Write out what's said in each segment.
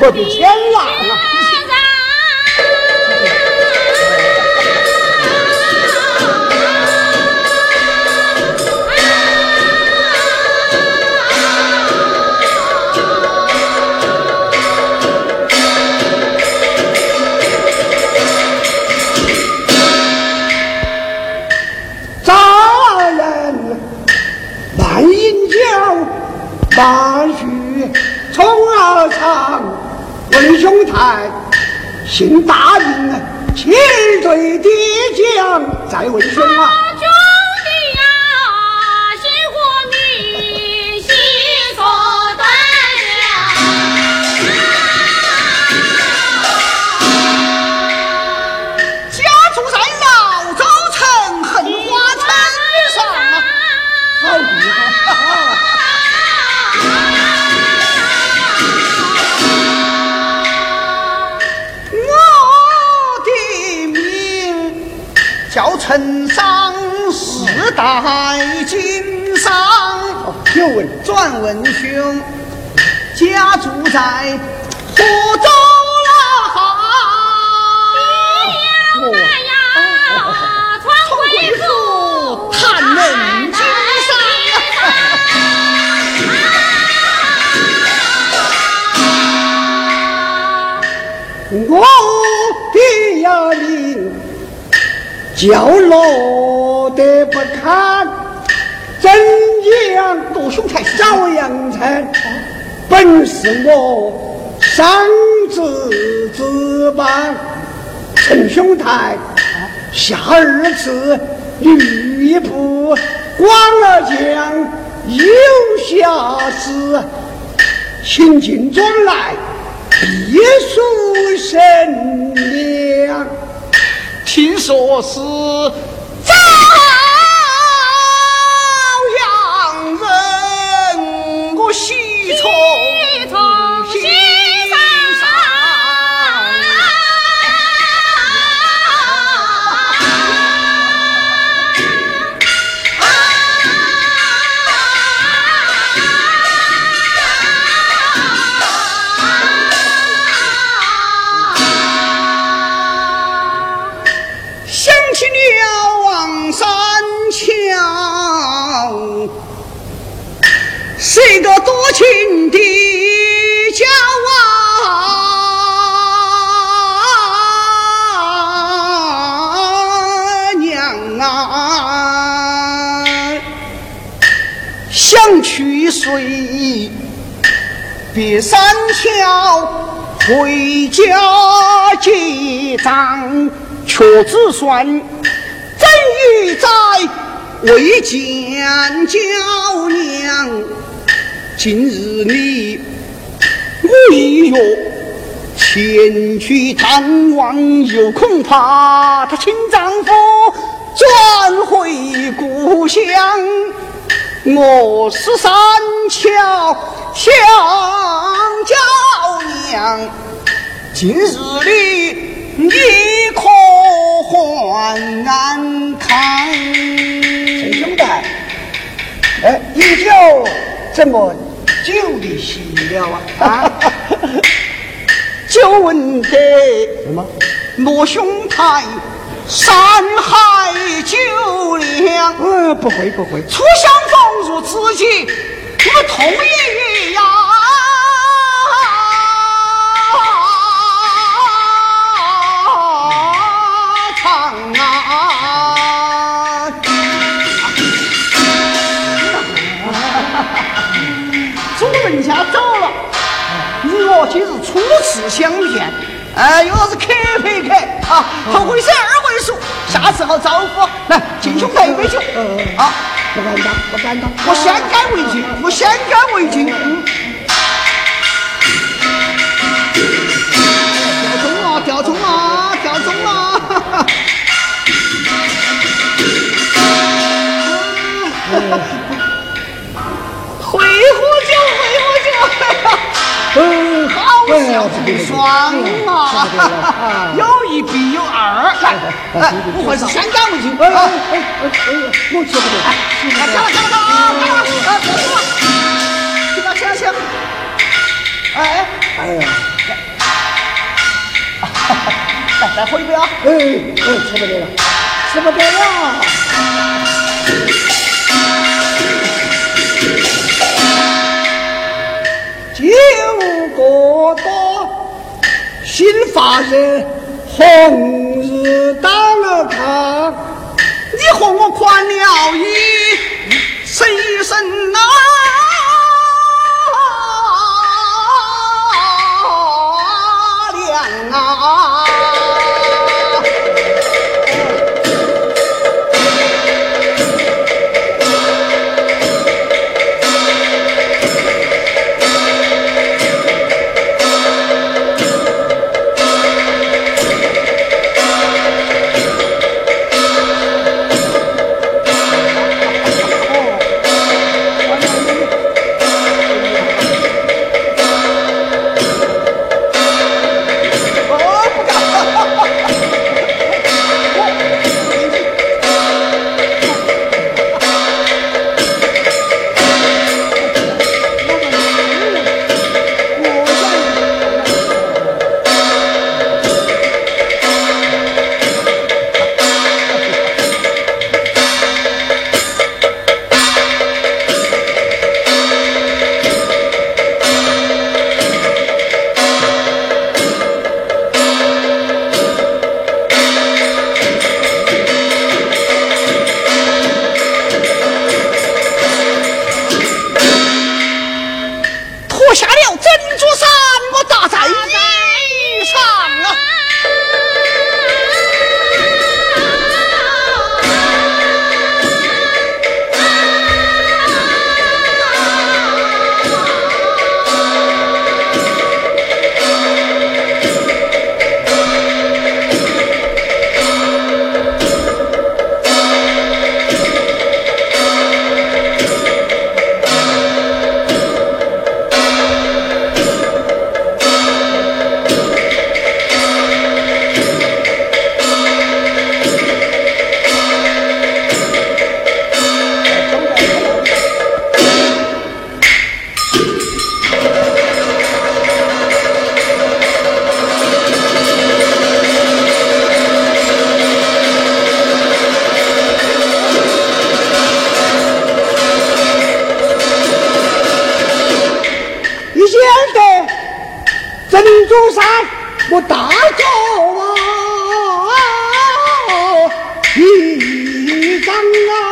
我的天呐问兄台，姓大名，千对爹将，再问兄啊。陈桑，世代经商。有问转问兄，家住在湖州叫落得不堪，真阳多兄台朝阳城，本是我三子之邦。陈兄台，下二次吕布、关二将有下事，请进庄来，必属神良。听说是朝阳人，我心是个多情的娇啊娘啊！想娶谁别三桥，回家结账，却只算真鱼在未见娇娘。今日你未约前去探望，又恐怕她亲丈夫转回故乡。我是三桥小娇娘，今日里你可还安康？陈兄台，哎，饮酒怎么酒的喜了啊？啊，就问得什么？我兄台，山海酒量，嗯，不会不会，初相逢如知己，我们同一初次相见，哎，有啥子客陪客啊？头回是二回熟，下次好招呼。来，敬兄台一杯酒啊！不敢当，不敢当。我先干为敬，我先干为敬。嗯。一双啊！有一必有二，来，我喝上三干为敬。哎哎哎，我接不住了。来，了，干了，啊！干了，啊，干了。行了，行了，行。哎哎哎，哈哈，来喝一杯啊！哎哎，哎不哎了，哎不住了。发热，红日当了炕。你和我宽了衣，谁身呐？珍珠山，我大叫啊一张啊！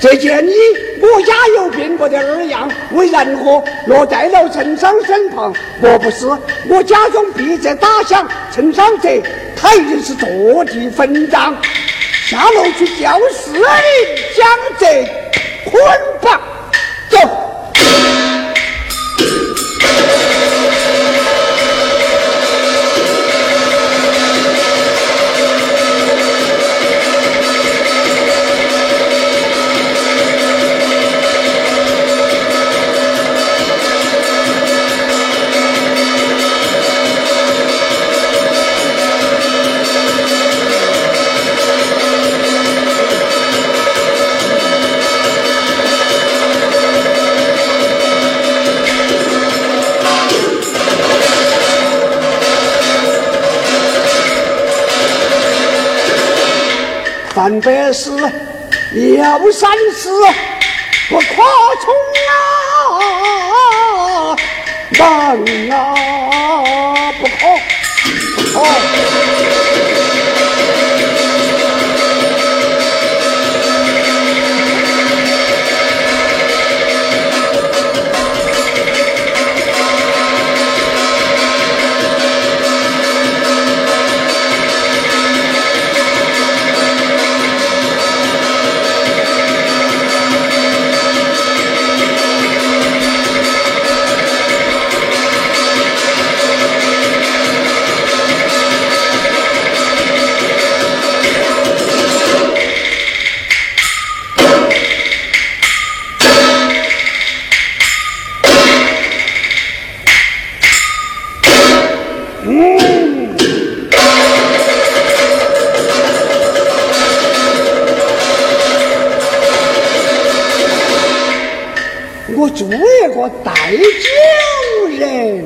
这件衣我家有病，我的二样为人和落在了陈商身旁。莫不是我家中必在打响，陈商者他一定是坐地分赃，下楼去叫四人将这捆绑三百四，要三四，不可从啊，难啊，我做一个带酒人。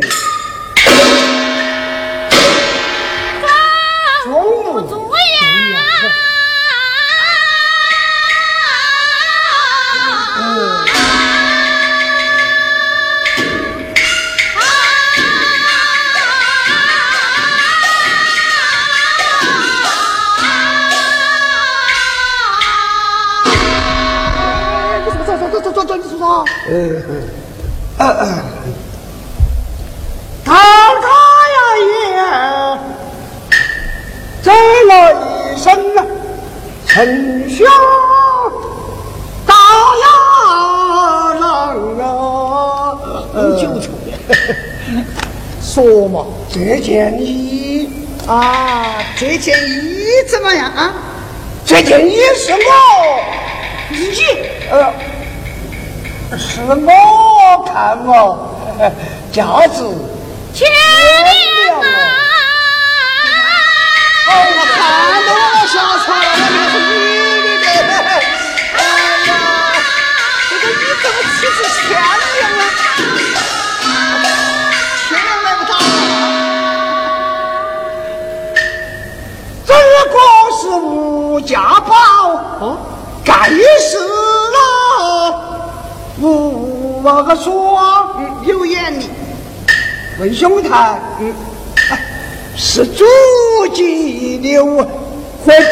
嗯嗯嗯，他他呀也走了一身陈血大呀郎啊！嗯，就说嘛，这件衣啊，这件衣怎么样啊？这件衣是我你呃。是我看我 价值千两啊！哦，我看到我吓惨了，说，有眼力。问兄台，嗯，是祖籍留和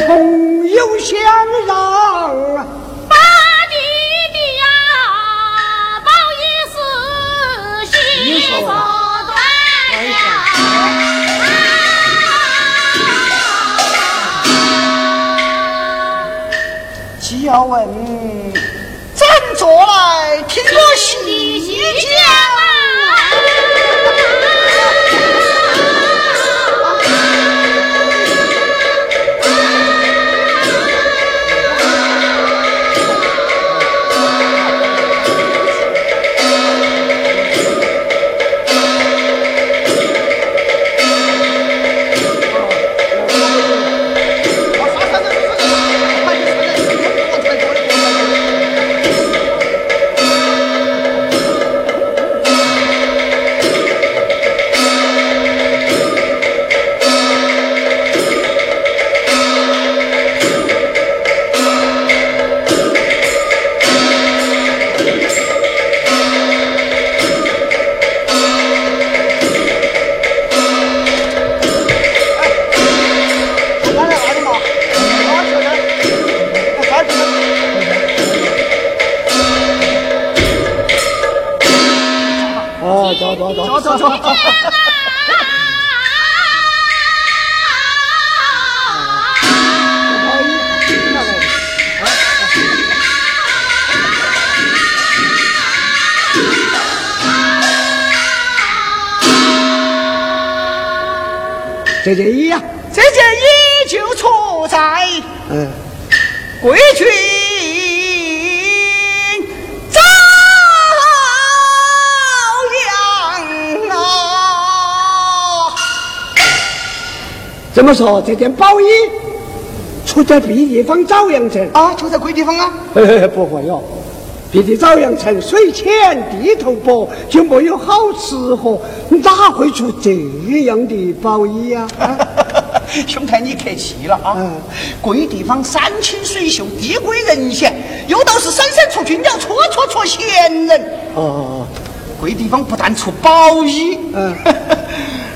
朋友相让。八弟弟呀，不好意思，心说断既要问。坐来听我细讲。这么说，这件宝衣出在别地方枣阳城啊？出在贵地方啊？不会哟。别的枣阳城水浅地头薄，就没有好吃喝，哪会出这样的宝衣呀？兄台，你客气了啊！贵地方山清水秀，地贵人贤，又都是闪闪出军鸟，绰绰绰闲人。哦，贵地方不但出宝衣，嗯，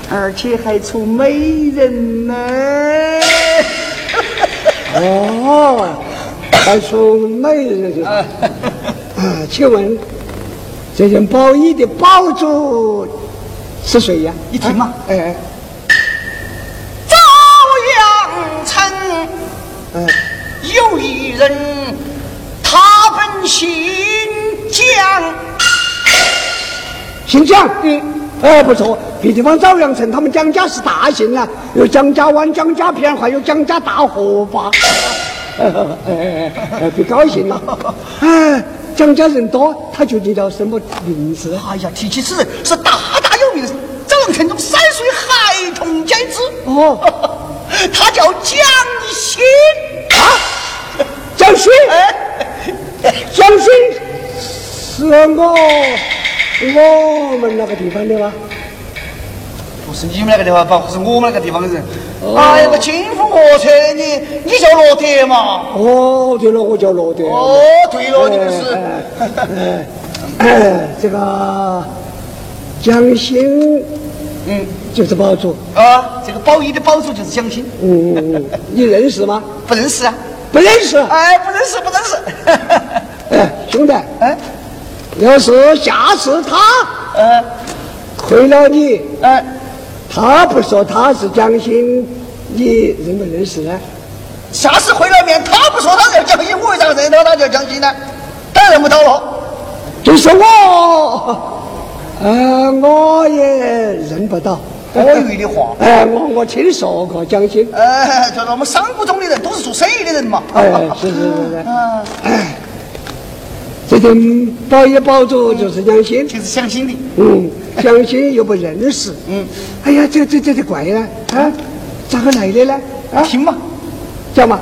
而且还出美人呢。哦，还出美人。啊，请问这件宝衣的宝主是谁呀？你听嘛，哎，朝阳城，嗯，有一人，他本姓蒋，姓蒋，嗯，哎，不错，别地方朝阳城，他们蒋家是大姓啊，有蒋家湾、蒋家片，还有蒋家大河坝，哎 哎哎，别高兴了，哎。蒋家人多，他究竟叫什么名字？哎呀，提起此人是大大有名，朝阳城中三岁孩童皆知哦，他叫蒋欣啊，蒋欣，蒋欣是我我们那个地方的吗？不是你们那个地方，不是我们那个地方的人。哎呀，个金凤河车，你你叫罗德嘛？哦，对了，我叫罗德。哦，对了，你们是。这个蒋欣，嗯，就是宝主啊。这个宝一的宝主就是蒋欣。嗯嗯嗯，你认识吗？不认识啊，不认识。哎，不认识，不认识。哎，兄弟，哎，要是下次他，嗯，亏了你，哎。他不说他是蒋欣，你认不认识呢？下次会了面，他不说他是蒋欣，我为啥认到他叫蒋欣呢？当然认不到了。就是我，呃，我也认不到。多余的话。哎，我我听说过蒋欣。哎，就是我们商贾中的人，都是做生意的人嘛。哎，是是是是。嗯。哎，这件保也保住，就是蒋欣，就是蒋欣的。嗯。蒋欣又不认识，嗯，哎呀，这这这这怪了，啊，咋个来的呢？啊，听嘛，讲嘛。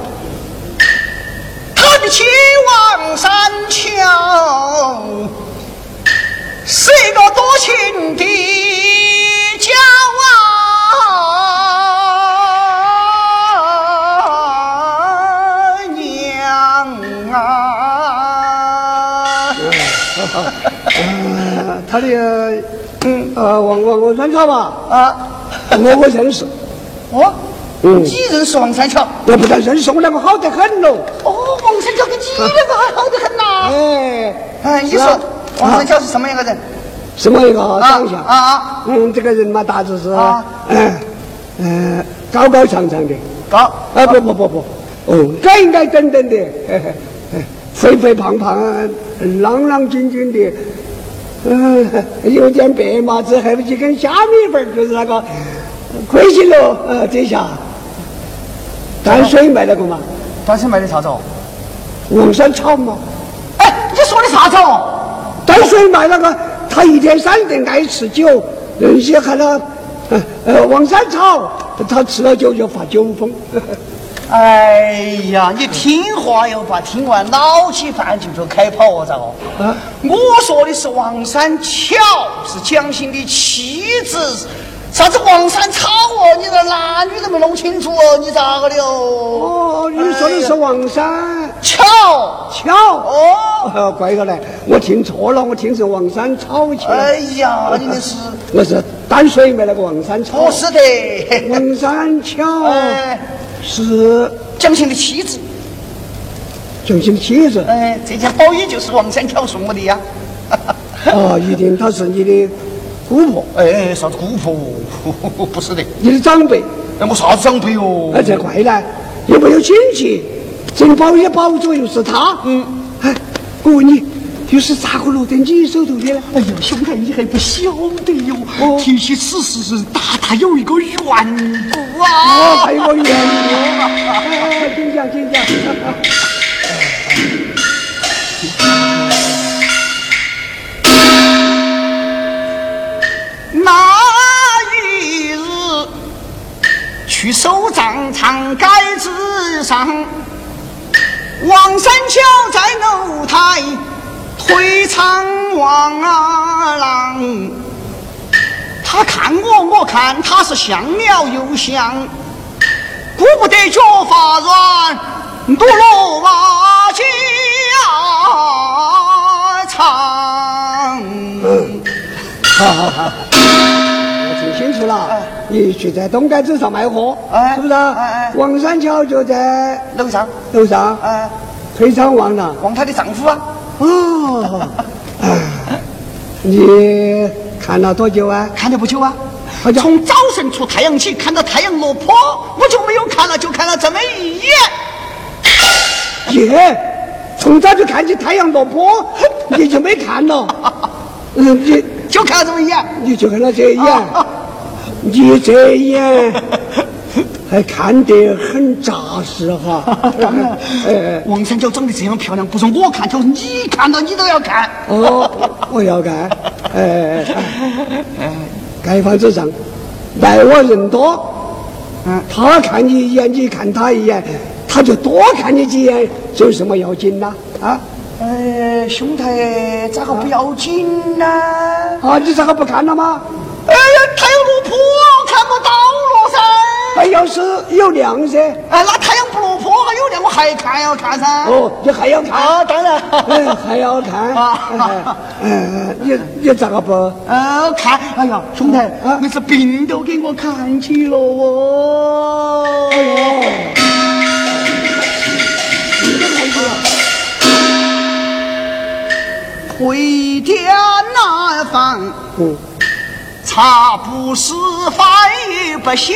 他的秦王山桥是一个多情的娇娘嗯，他的。嗯，呃，王王王三桥吧，啊，我我认识，哦，嗯，你认识王三桥？我不但认识，我两个好得很喽。哦，王三桥跟你两个还好得很呐。哎，哎，你说王三桥是什么样的人？什么一个长相？啊啊，嗯，这个人嘛，大致是，嗯嗯，高高长长的，高，啊不不不不，哦，矮矮等等的，肥肥胖胖，朗朗俊俊的。嗯，有点白马子，还不几根虾米粉就是那个，亏心了。呃，这下淡水卖那个嘛？淡水卖的啥子？黄山草嘛？哎，你说的啥子？淡水卖那个，他一天三顿爱吃酒，那些喊他，呃呃，黄山草，他吃了酒就发酒疯。哎呀，你听话哟把，听完捞起饭就说开跑哦，咋个？嗯，我说的是王三巧，是蒋欣的妻子，啥子王三草哦？你这男女都没弄清楚哦，你咋个的哦？哦，你说的是王三巧巧哦，怪个嘞，我听错了，我听成王三草去了。哎呀，你那是我是淡水没那个王三草。不是的，王三巧。是蒋欣的妻子，蒋欣的妻子。哎，这件宝衣就是王三桥送我的呀。啊，一定她是你的姑婆。哎，啥子姑婆？不是的，你的长辈。那我啥子长辈哦？哎，这怪呢，又没有亲戚，这个宝衣宝主又是他。嗯，哎，我问你。又是咋个落在你手头的呢？哎呦，兄弟，你还不晓得哟！哦，提起此事是大大有一个缘故啊！还有个缘故啊！请讲，请讲。那一日去守账长街之上，王三桥在楼台。回长望啊郎，他看我，我看他是像鸟又像，顾不得脚发软，不落瓦家常。好好好，我听清楚了，你去在东街子上卖货，是不是？王三桥就在楼上，楼上。哎，崔昌旺呢？望他的丈夫啊。哦，你看了多久啊？看了不久啊，从早晨出太阳起看到太阳落坡，我就没有看了，就看了这么一眼。耶，从早就看起太阳落坡，你就没看了？嗯，你就看了这么一眼，你就看了这一眼，你这一眼。还看得很扎实哈！当然，哎，王三角长得这样漂亮，不是我看，就是你看到你都要看。哦，我要看。哎 哎，盖房子上，待我人多，嗯，他看你一眼，你看他一眼，他就多看你几眼，这有什么要紧呐？啊？哎，兄台咋个不要紧呢？啊，你咋个不看了吗？哎呀，太阳落坡看不到了噻。哎，要是有亮噻。啊，那太阳不落坡还有亮，我还看要看噻。哦，你还要看？啊，当然。嗯，还要看。啊，嗯，你你咋个不？啊，看，哎呀，兄弟，你是病都给我看起了哦。哎呦。回家难放，茶不思饭也不想。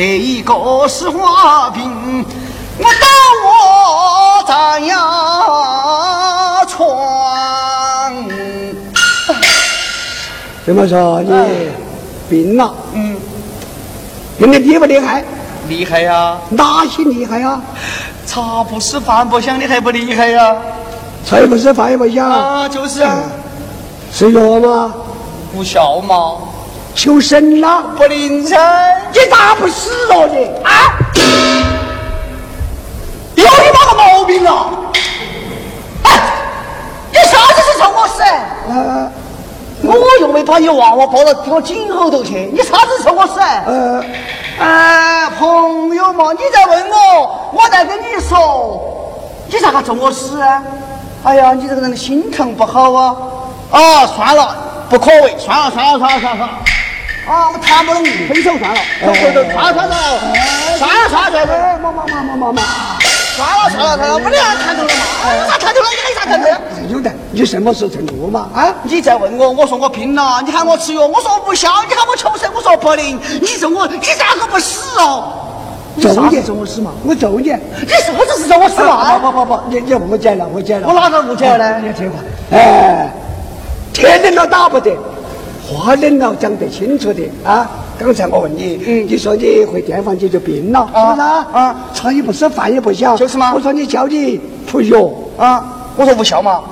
第一个是花瓶，我到我咱呀床。怎么说你病了？嗯。病的厉不厉害？厉害呀！哪些厉害呀？茶不思饭不想，你还不厉害呀？菜不思饭也不想啊，就是啊，吃药吗？不孝嘛，求神了？不灵噻！你咋不死了你啊？有你妈个毛病啊！哎，你啥子时候我死？呃，我又没把你娃娃抱到我颈后头去，你啥子时候我死？呃，哎，朋友嘛，你在问我，我在跟你说，你咋个咒我死啊？哎呀，你这个人心肠不好啊！啊，算了，不可为，算了，算了，算了，算了。啊，我谈不拢，分手算了。走走走，算了算了，算了算了算了，妈妈妈妈妈妈，算了算了算了，我俩谈头了嘛？有啥谈头了？你啥谈头？有的，你什么时候成都嘛？啊？你再问我，我说我病了，你喊我吃药，我说我不消，你喊我求生，我说不灵。你咒我，你咋个不死哦？咒你咒我死嘛？我咒你，你啥子是咒我死嘛？不不不不，你你误解了，误解了。我哪个误解了呢？你听话，哎，天冷了打不得，话冷了讲得清楚的啊。刚才我问你，嗯，你说你回电房解决病了，是不是啊？啊，茶也不吃，饭也不想，就是嘛。我说你叫你服药啊，我说无效嘛，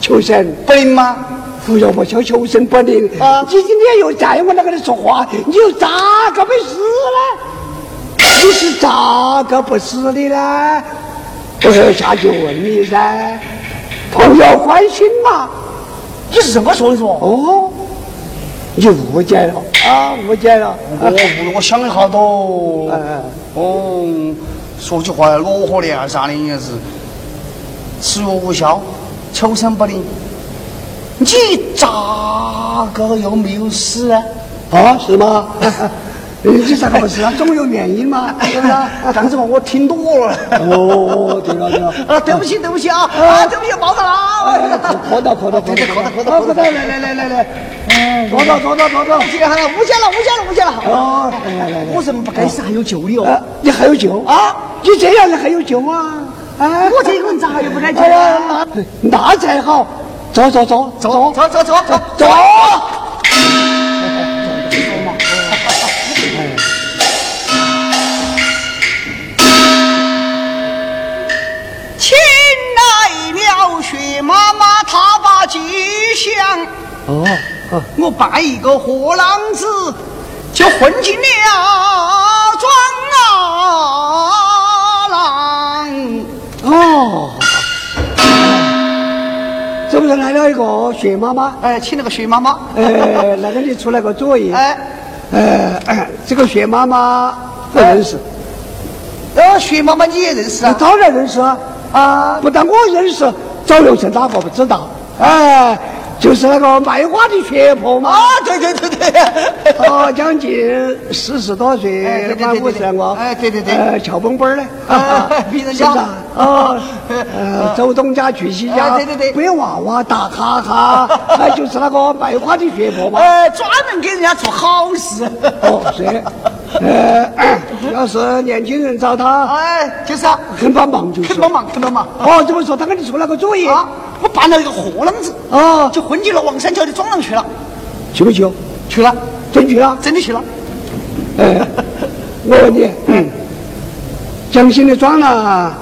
求神不灵吗？服药不效，求神不灵啊。你今天又在我那个里说话，你又咋个没死呢？你是咋个不死的呢？我下去问你噻，朋友关心嘛？你是这么说的说？哦，你误解了啊，误解了。我误，我想一下都。哦，说句话落火连山的也是，吃药无效，求生不灵。你咋个又没有死啊？啊，是吗？你咋个回事啊？总有原因嘛，是不是？这样子嘛，我听懂了。哦，对了对了。啊，对不起对不起啊！啊，对不起，冒着了啊。磕到磕到磕到磕到磕到磕到，来来来来来，嗯，坐着坐着坐着。误解了误解了误解了。哦，来来来，我人不该死还有救的哦。你还有救啊？你这样子还有救啊？哎，我这个人咋还有不该救啊？那才好，走走走走走走走走走。吉祥哦，我扮一个货郎子，就混进了庄啊郎哦，这不是来了一个雪妈妈？哎，请了个雪妈妈。哎，那个你出来个主意。哎，呃，这个雪妈妈不认识。呃，薛妈妈你也认识啊？当然认识啊！啊，不但我认识。早有是哪个不知道？哎，就是那个卖花的学婆嘛。啊，对对对对。哦，将近四十多岁，满五十了哎，对对对。呃，俏蹦蹦的。啊，别人家。啊，呃，走东家去西家。对对对。背娃娃打哈哈，哎，就是那个卖花的学婆嘛。哎，专门给人家做好事。哦，是。呃，要是年轻人找他，哎，就是啊，肯帮忙，就是肯帮忙，肯帮忙。哦，这么说，他给你出了个主意啊？我办了一个货郎子，啊，就混进了王三桥的庄上去了。去不去？去了，真去了，真的去了。哎，我问你，嗯，江心的庄呢，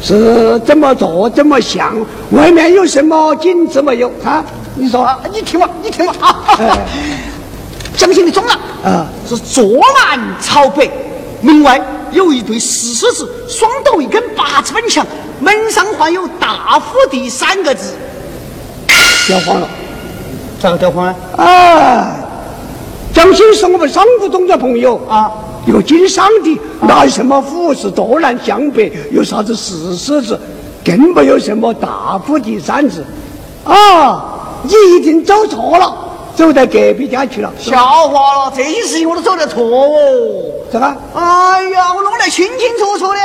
是怎么做，怎么想？外面有什么景致没有？啊，你说啊，你听嘛，你听嘛啊。江心的庄呢？啊。是坐南朝北，门外有一对石狮子，双斗一根八字本墙，门上画有“大福地”三个字。掉慌了，咋个掉慌呢？啊！蒋兴是我们商务中的朋友啊，一个经商的，拿什么虎是东南向北，有啥子石狮子，更没有什么大福地三字。啊，你一定走错了，走到隔壁家去了。笑话了，这些事情我都走得脱哦。是吧？哎呀，我弄得清清楚楚的。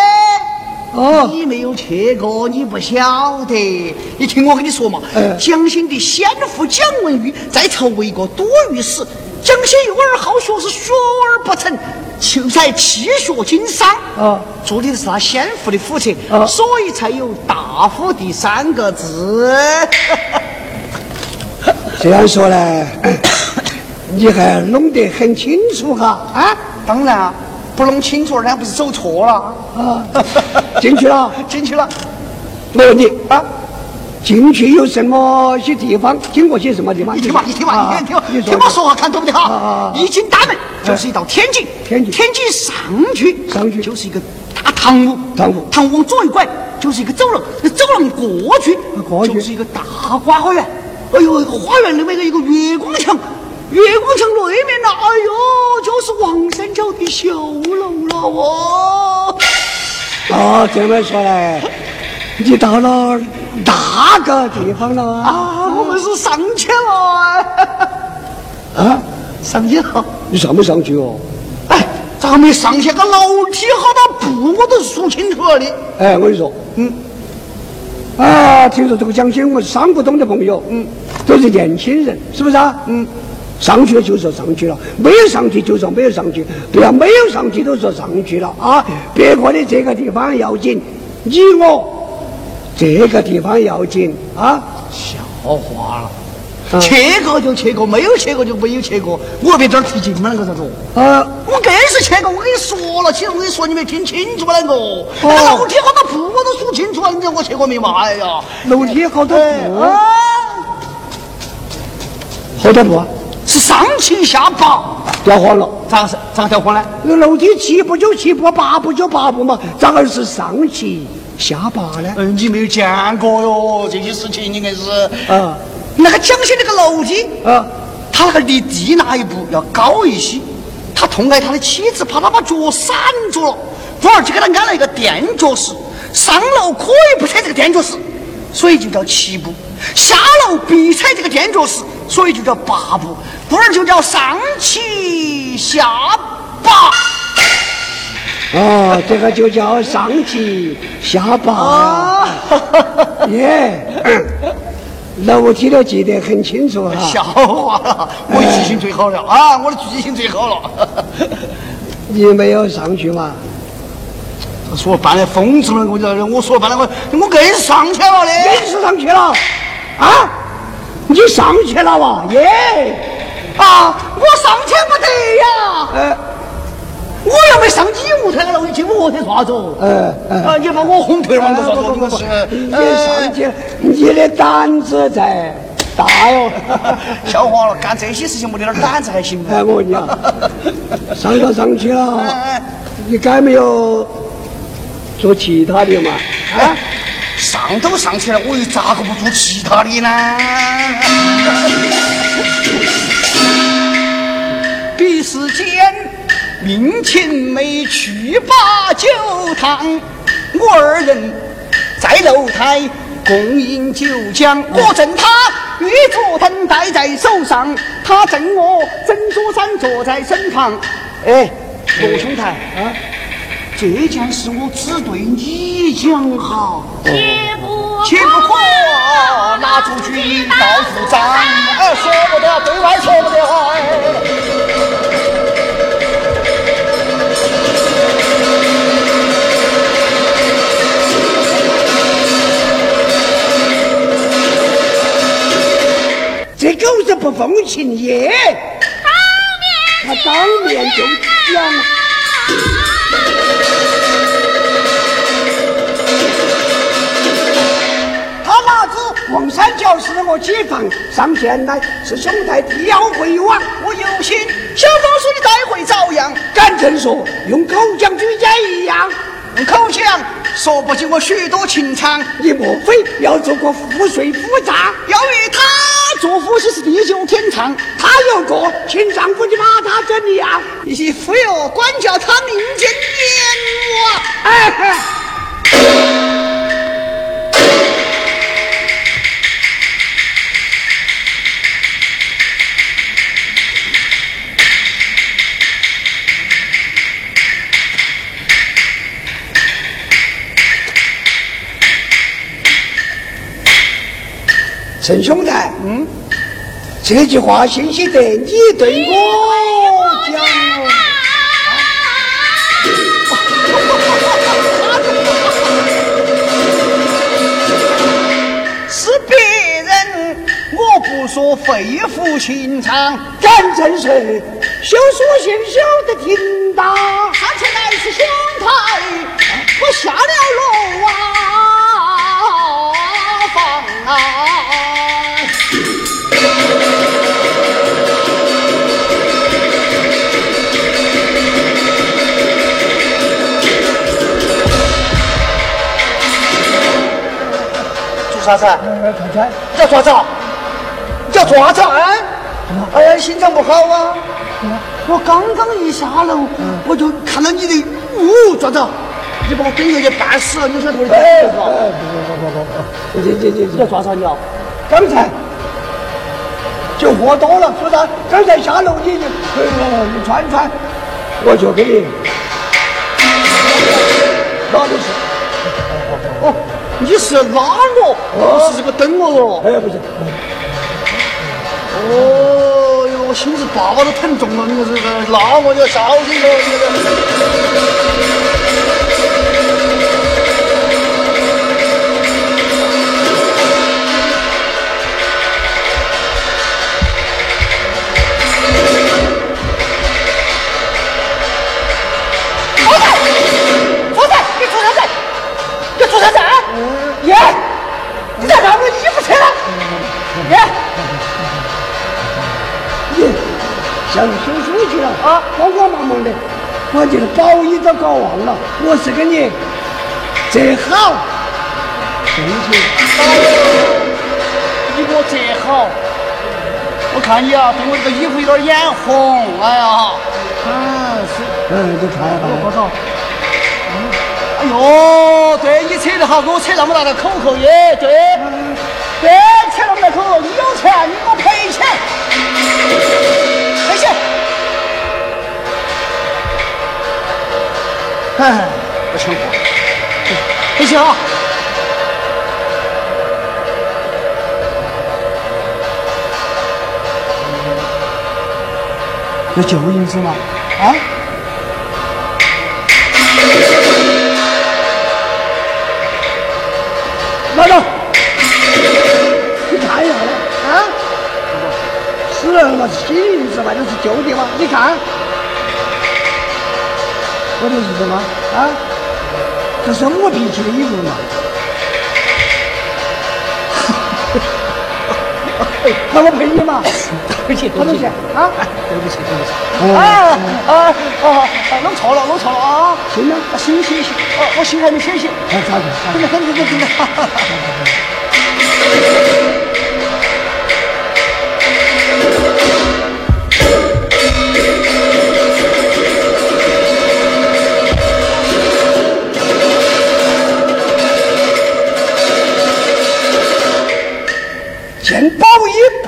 哦，你没有去过，你不晓得。你听我跟你说嘛，嗯蒋兴的先父蒋文玉在朝为国多御史，蒋兴幼儿好学，是学而不成，就在弃学经商。啊做的是他先父的府籍，啊所以才有大夫第三个字。这样说呢，你还弄得很清楚哈啊当然啊，不弄清楚，人家不是走错了。啊！进去了，进去了我问你啊！进去有什么些地方？经过些什么地方？你听嘛，你听嘛，啊你听听我说话，看懂不懂啊啊啊哈？一进大门就是一道天井，天井天井上去上去就是一个大堂屋，堂屋堂屋往左一拐就是一个走廊，那走廊过去过去就是一个大花园。哎呦，花园里面的一个月光墙，月光墙对面呢，哎呦，就是王三角的秀楼了哦。哦，这么说来，你到了哪个地方了啊？啊，我们是上去了，啊，上去了。你上没上去哦？哎，咋没上去个楼梯好多步我都数清楚了的。哎，我跟你说，嗯，啊，听说这个蒋兴我们商不通的朋友，嗯，都是年轻人，是不是啊？嗯，上去了就说上去了，没有上去就说没有上去，不要没有上去都说上去了啊！别个的这个地方要紧，你我这个地方要紧啊！笑话了。嗯去过就去过，没有去过就没有去过。我别这儿提劲嘛，那个啥子？呃，我更是去过，我跟你说了，其实我跟你说，你没听清楚那个。哦那个楼梯好多步我都数清楚啊，你知道我去过没嘛？哎呀，楼梯好多步，啊，好多步啊，是上七下八，掉黄了。咋个是咋个掉慌呢？那楼梯七步就七步，八步就八步嘛，咋个是上七下八呢？嗯，你没有见过哟，这些事情你硬是。啊那个江西那个楼梯，啊，他那个离地那一步要高一些，他痛爱他的妻子，怕他把脚闪着了，反而去给他安了一个垫脚石。上楼可以不踩这个垫脚石，所以就叫七步；下楼必踩这个垫脚石，所以就叫八步，不然就叫上七下八。哦，这个就叫上七下八啊，耶。楼梯都记得很清楚哈。笑话了，我记性最好了啊，我的记性最好了。你没有上去嘛？说半来疯子了，我就我说半来我我更上去了的。你是上去了啊？你上去了哇？耶！啊！我上去不得呀！呃我又没上你屋头了，我进我屋头做啥子哦？呃呃。啊！你把我哄退了，哎我说说是，你上去，你的胆子在大哟。笑话了，干这些事情没得点胆子还行吗？哎，我问你啊，上都上去了，哎你该没有做其他的嘛？啊，上都上去了，我又咋个不做其他的呢？彼时间，命秦梅去把酒烫，我二人在楼台共饮酒浆。我赠他玉镯藤戴在手上，他赠我珍珠伞坐在身旁。哎，罗兄台啊，这件事我只对你讲哈。切不切不可拿出去到处张，哎，说不得，对外说不得这狗子不风情耶！他当面就讲，他哪知王三角是我解放，上前来是兄台调回往。我有心想方说你带回遭殃。敢正说，用口讲居家一样。用口讲说不尽我许多情长。你莫非要做个赋税夫长？要与他做夫妻是地久天长。他有个亲丈夫，你把他怎样？你非要管教他命贱言我。哎。陈兄台，嗯，这句话信息得你对我讲。是别人，我不说肺腑心肠。敢正是，休说信晓得听到。他却乃是兄台，我下了楼啊，房啊。做啥子？你要做啥子？你要做啥子？哎，哎呀，心脏不好啊！我刚刚一下楼，我就看到你的，呜，抓子？你把我等下去半死了，你说多少钱？不不不不不，这这这这要抓啥子？你要？刚才就喝多了，说啥？刚才下楼你就，你穿穿，我就给你，哪里是？哦。你是拉我，不是这个等我哟。哎，不行。哦哟，我心子爸爸都疼重了，你这个拉我，你要小心点，你这个。我这个宝衣都搞忘了。我是跟你折好，对不起。你给我折好。我看你啊，对我这个衣服有点眼红。哎呀，嗯是，嗯，就穿吧。多少？哎呦，对你扯得好，给我扯那么大的口口耶，对，别扯那么大口口，你有钱，你哎，不抢货，赔钱啊！有旧银子吗？啊？拿着，你看一下了啊？是嘛？新银子嘛，那是旧的嘛？你看。我的意思吗？啊，这是我脾气的衣服嘛？那我赔你嘛？对不起，对不起啊！对不起，对不起。啊啊啊！弄错了，弄错了啊！行了，行行行，哦，我心还没休息。哎，咋的？真的，真的，真的。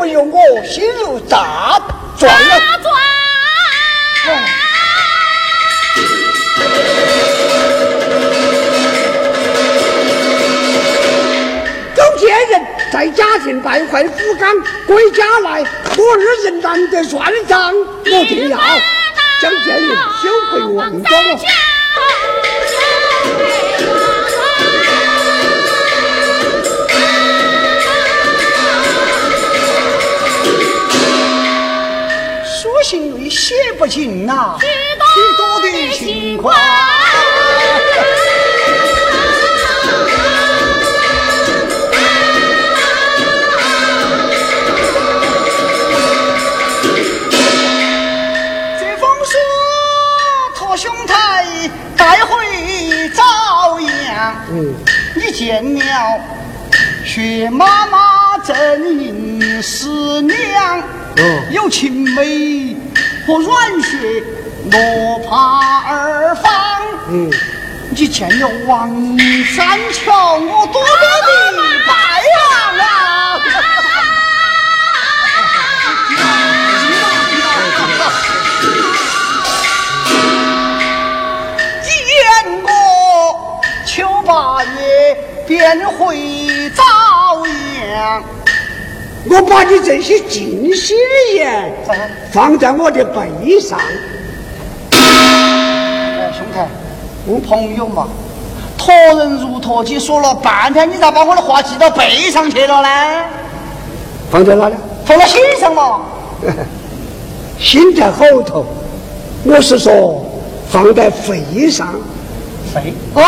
不由我心如大钻啊！钻！勾践人在家庭败坏福冈，归家来，我二人难得算账，我定要将贱人休回王庄许多的情况。这封书兄台带回朝阳。嗯，你见了薛妈妈正应师娘，有青梅和软雪罗帕二房。嗯，你见了王三桥，我多多的拜望啊！八月便回朝阳，我把你这些尽心言放在我的背上。哎，兄台，我朋友嘛，托人如托己，说了半天，你咋把我的话记到背上去了呢？放在哪里？放在心上嘛。心在后头，我是说放在肺上。肺？啊？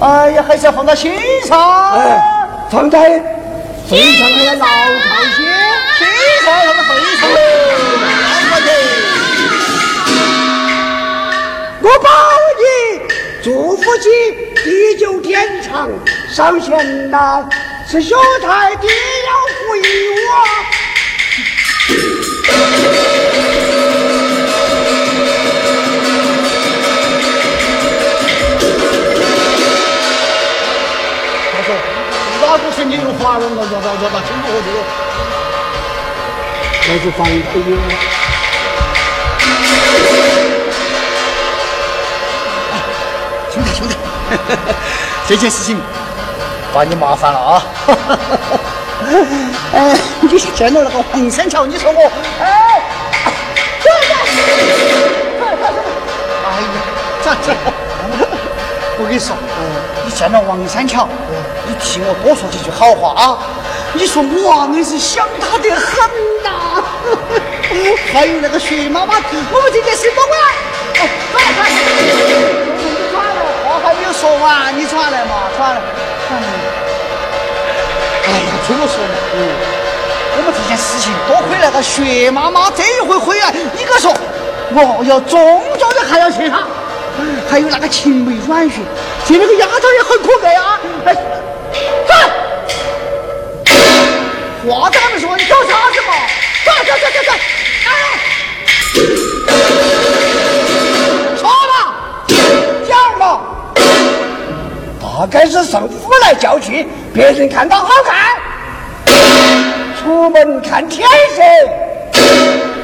哎呀，还是要放在心上。哎，放在肺上还要牢靠些。心上放在肺上。我保你，祝福你地久天长。上仙呐，是兄台定要回我。你又发了，我我我我把清楚我那就放一个。兄弟兄弟，这件事情把你麻烦了啊！哎，你见到那个黄三桥，你说我哎，哎呀，这这，我跟你说，你见到王三桥。你替我多说几句好话啊！你说我啊硬是想他的很呐。还有那个薛妈妈，我们这件事不管。哎，转来转来，话还没有说完，你转来嘛，转来。哎呀，这么说嘛，嗯，我们这件事情多亏那个薛妈妈这一回回来，你可说，我要重重的还要谢她。还有那个青梅软雪，这那个丫头也很可爱啊！哎。话都还没说，你搞啥子嘛？走走走走走！哎，说嘛，讲嘛，大概是上午来叫去，别人看到好看，出门看天色，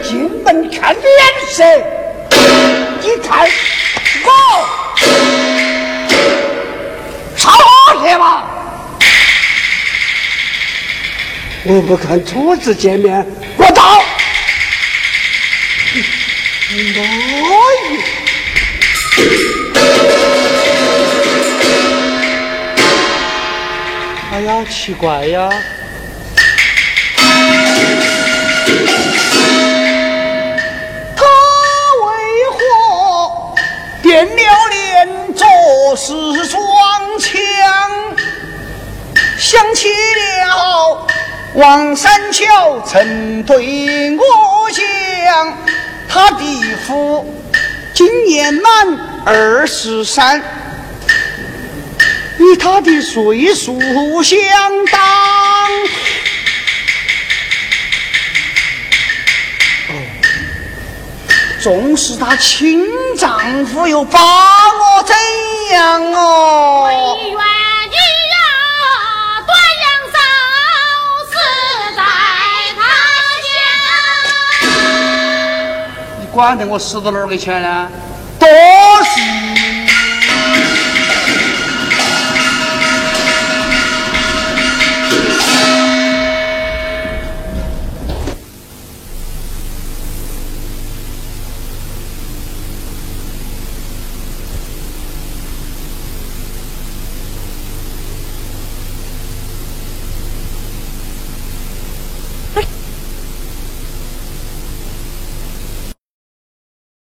进门看脸色，你看我啥些嘛？我不看初次见面，我到。哎呀，奇怪呀！王三桥曾对我讲，他的夫今年满二十三，与他的岁数相当。哦，纵使他亲丈夫，又把我怎样哦？管得我死到哪儿给钱呢？多。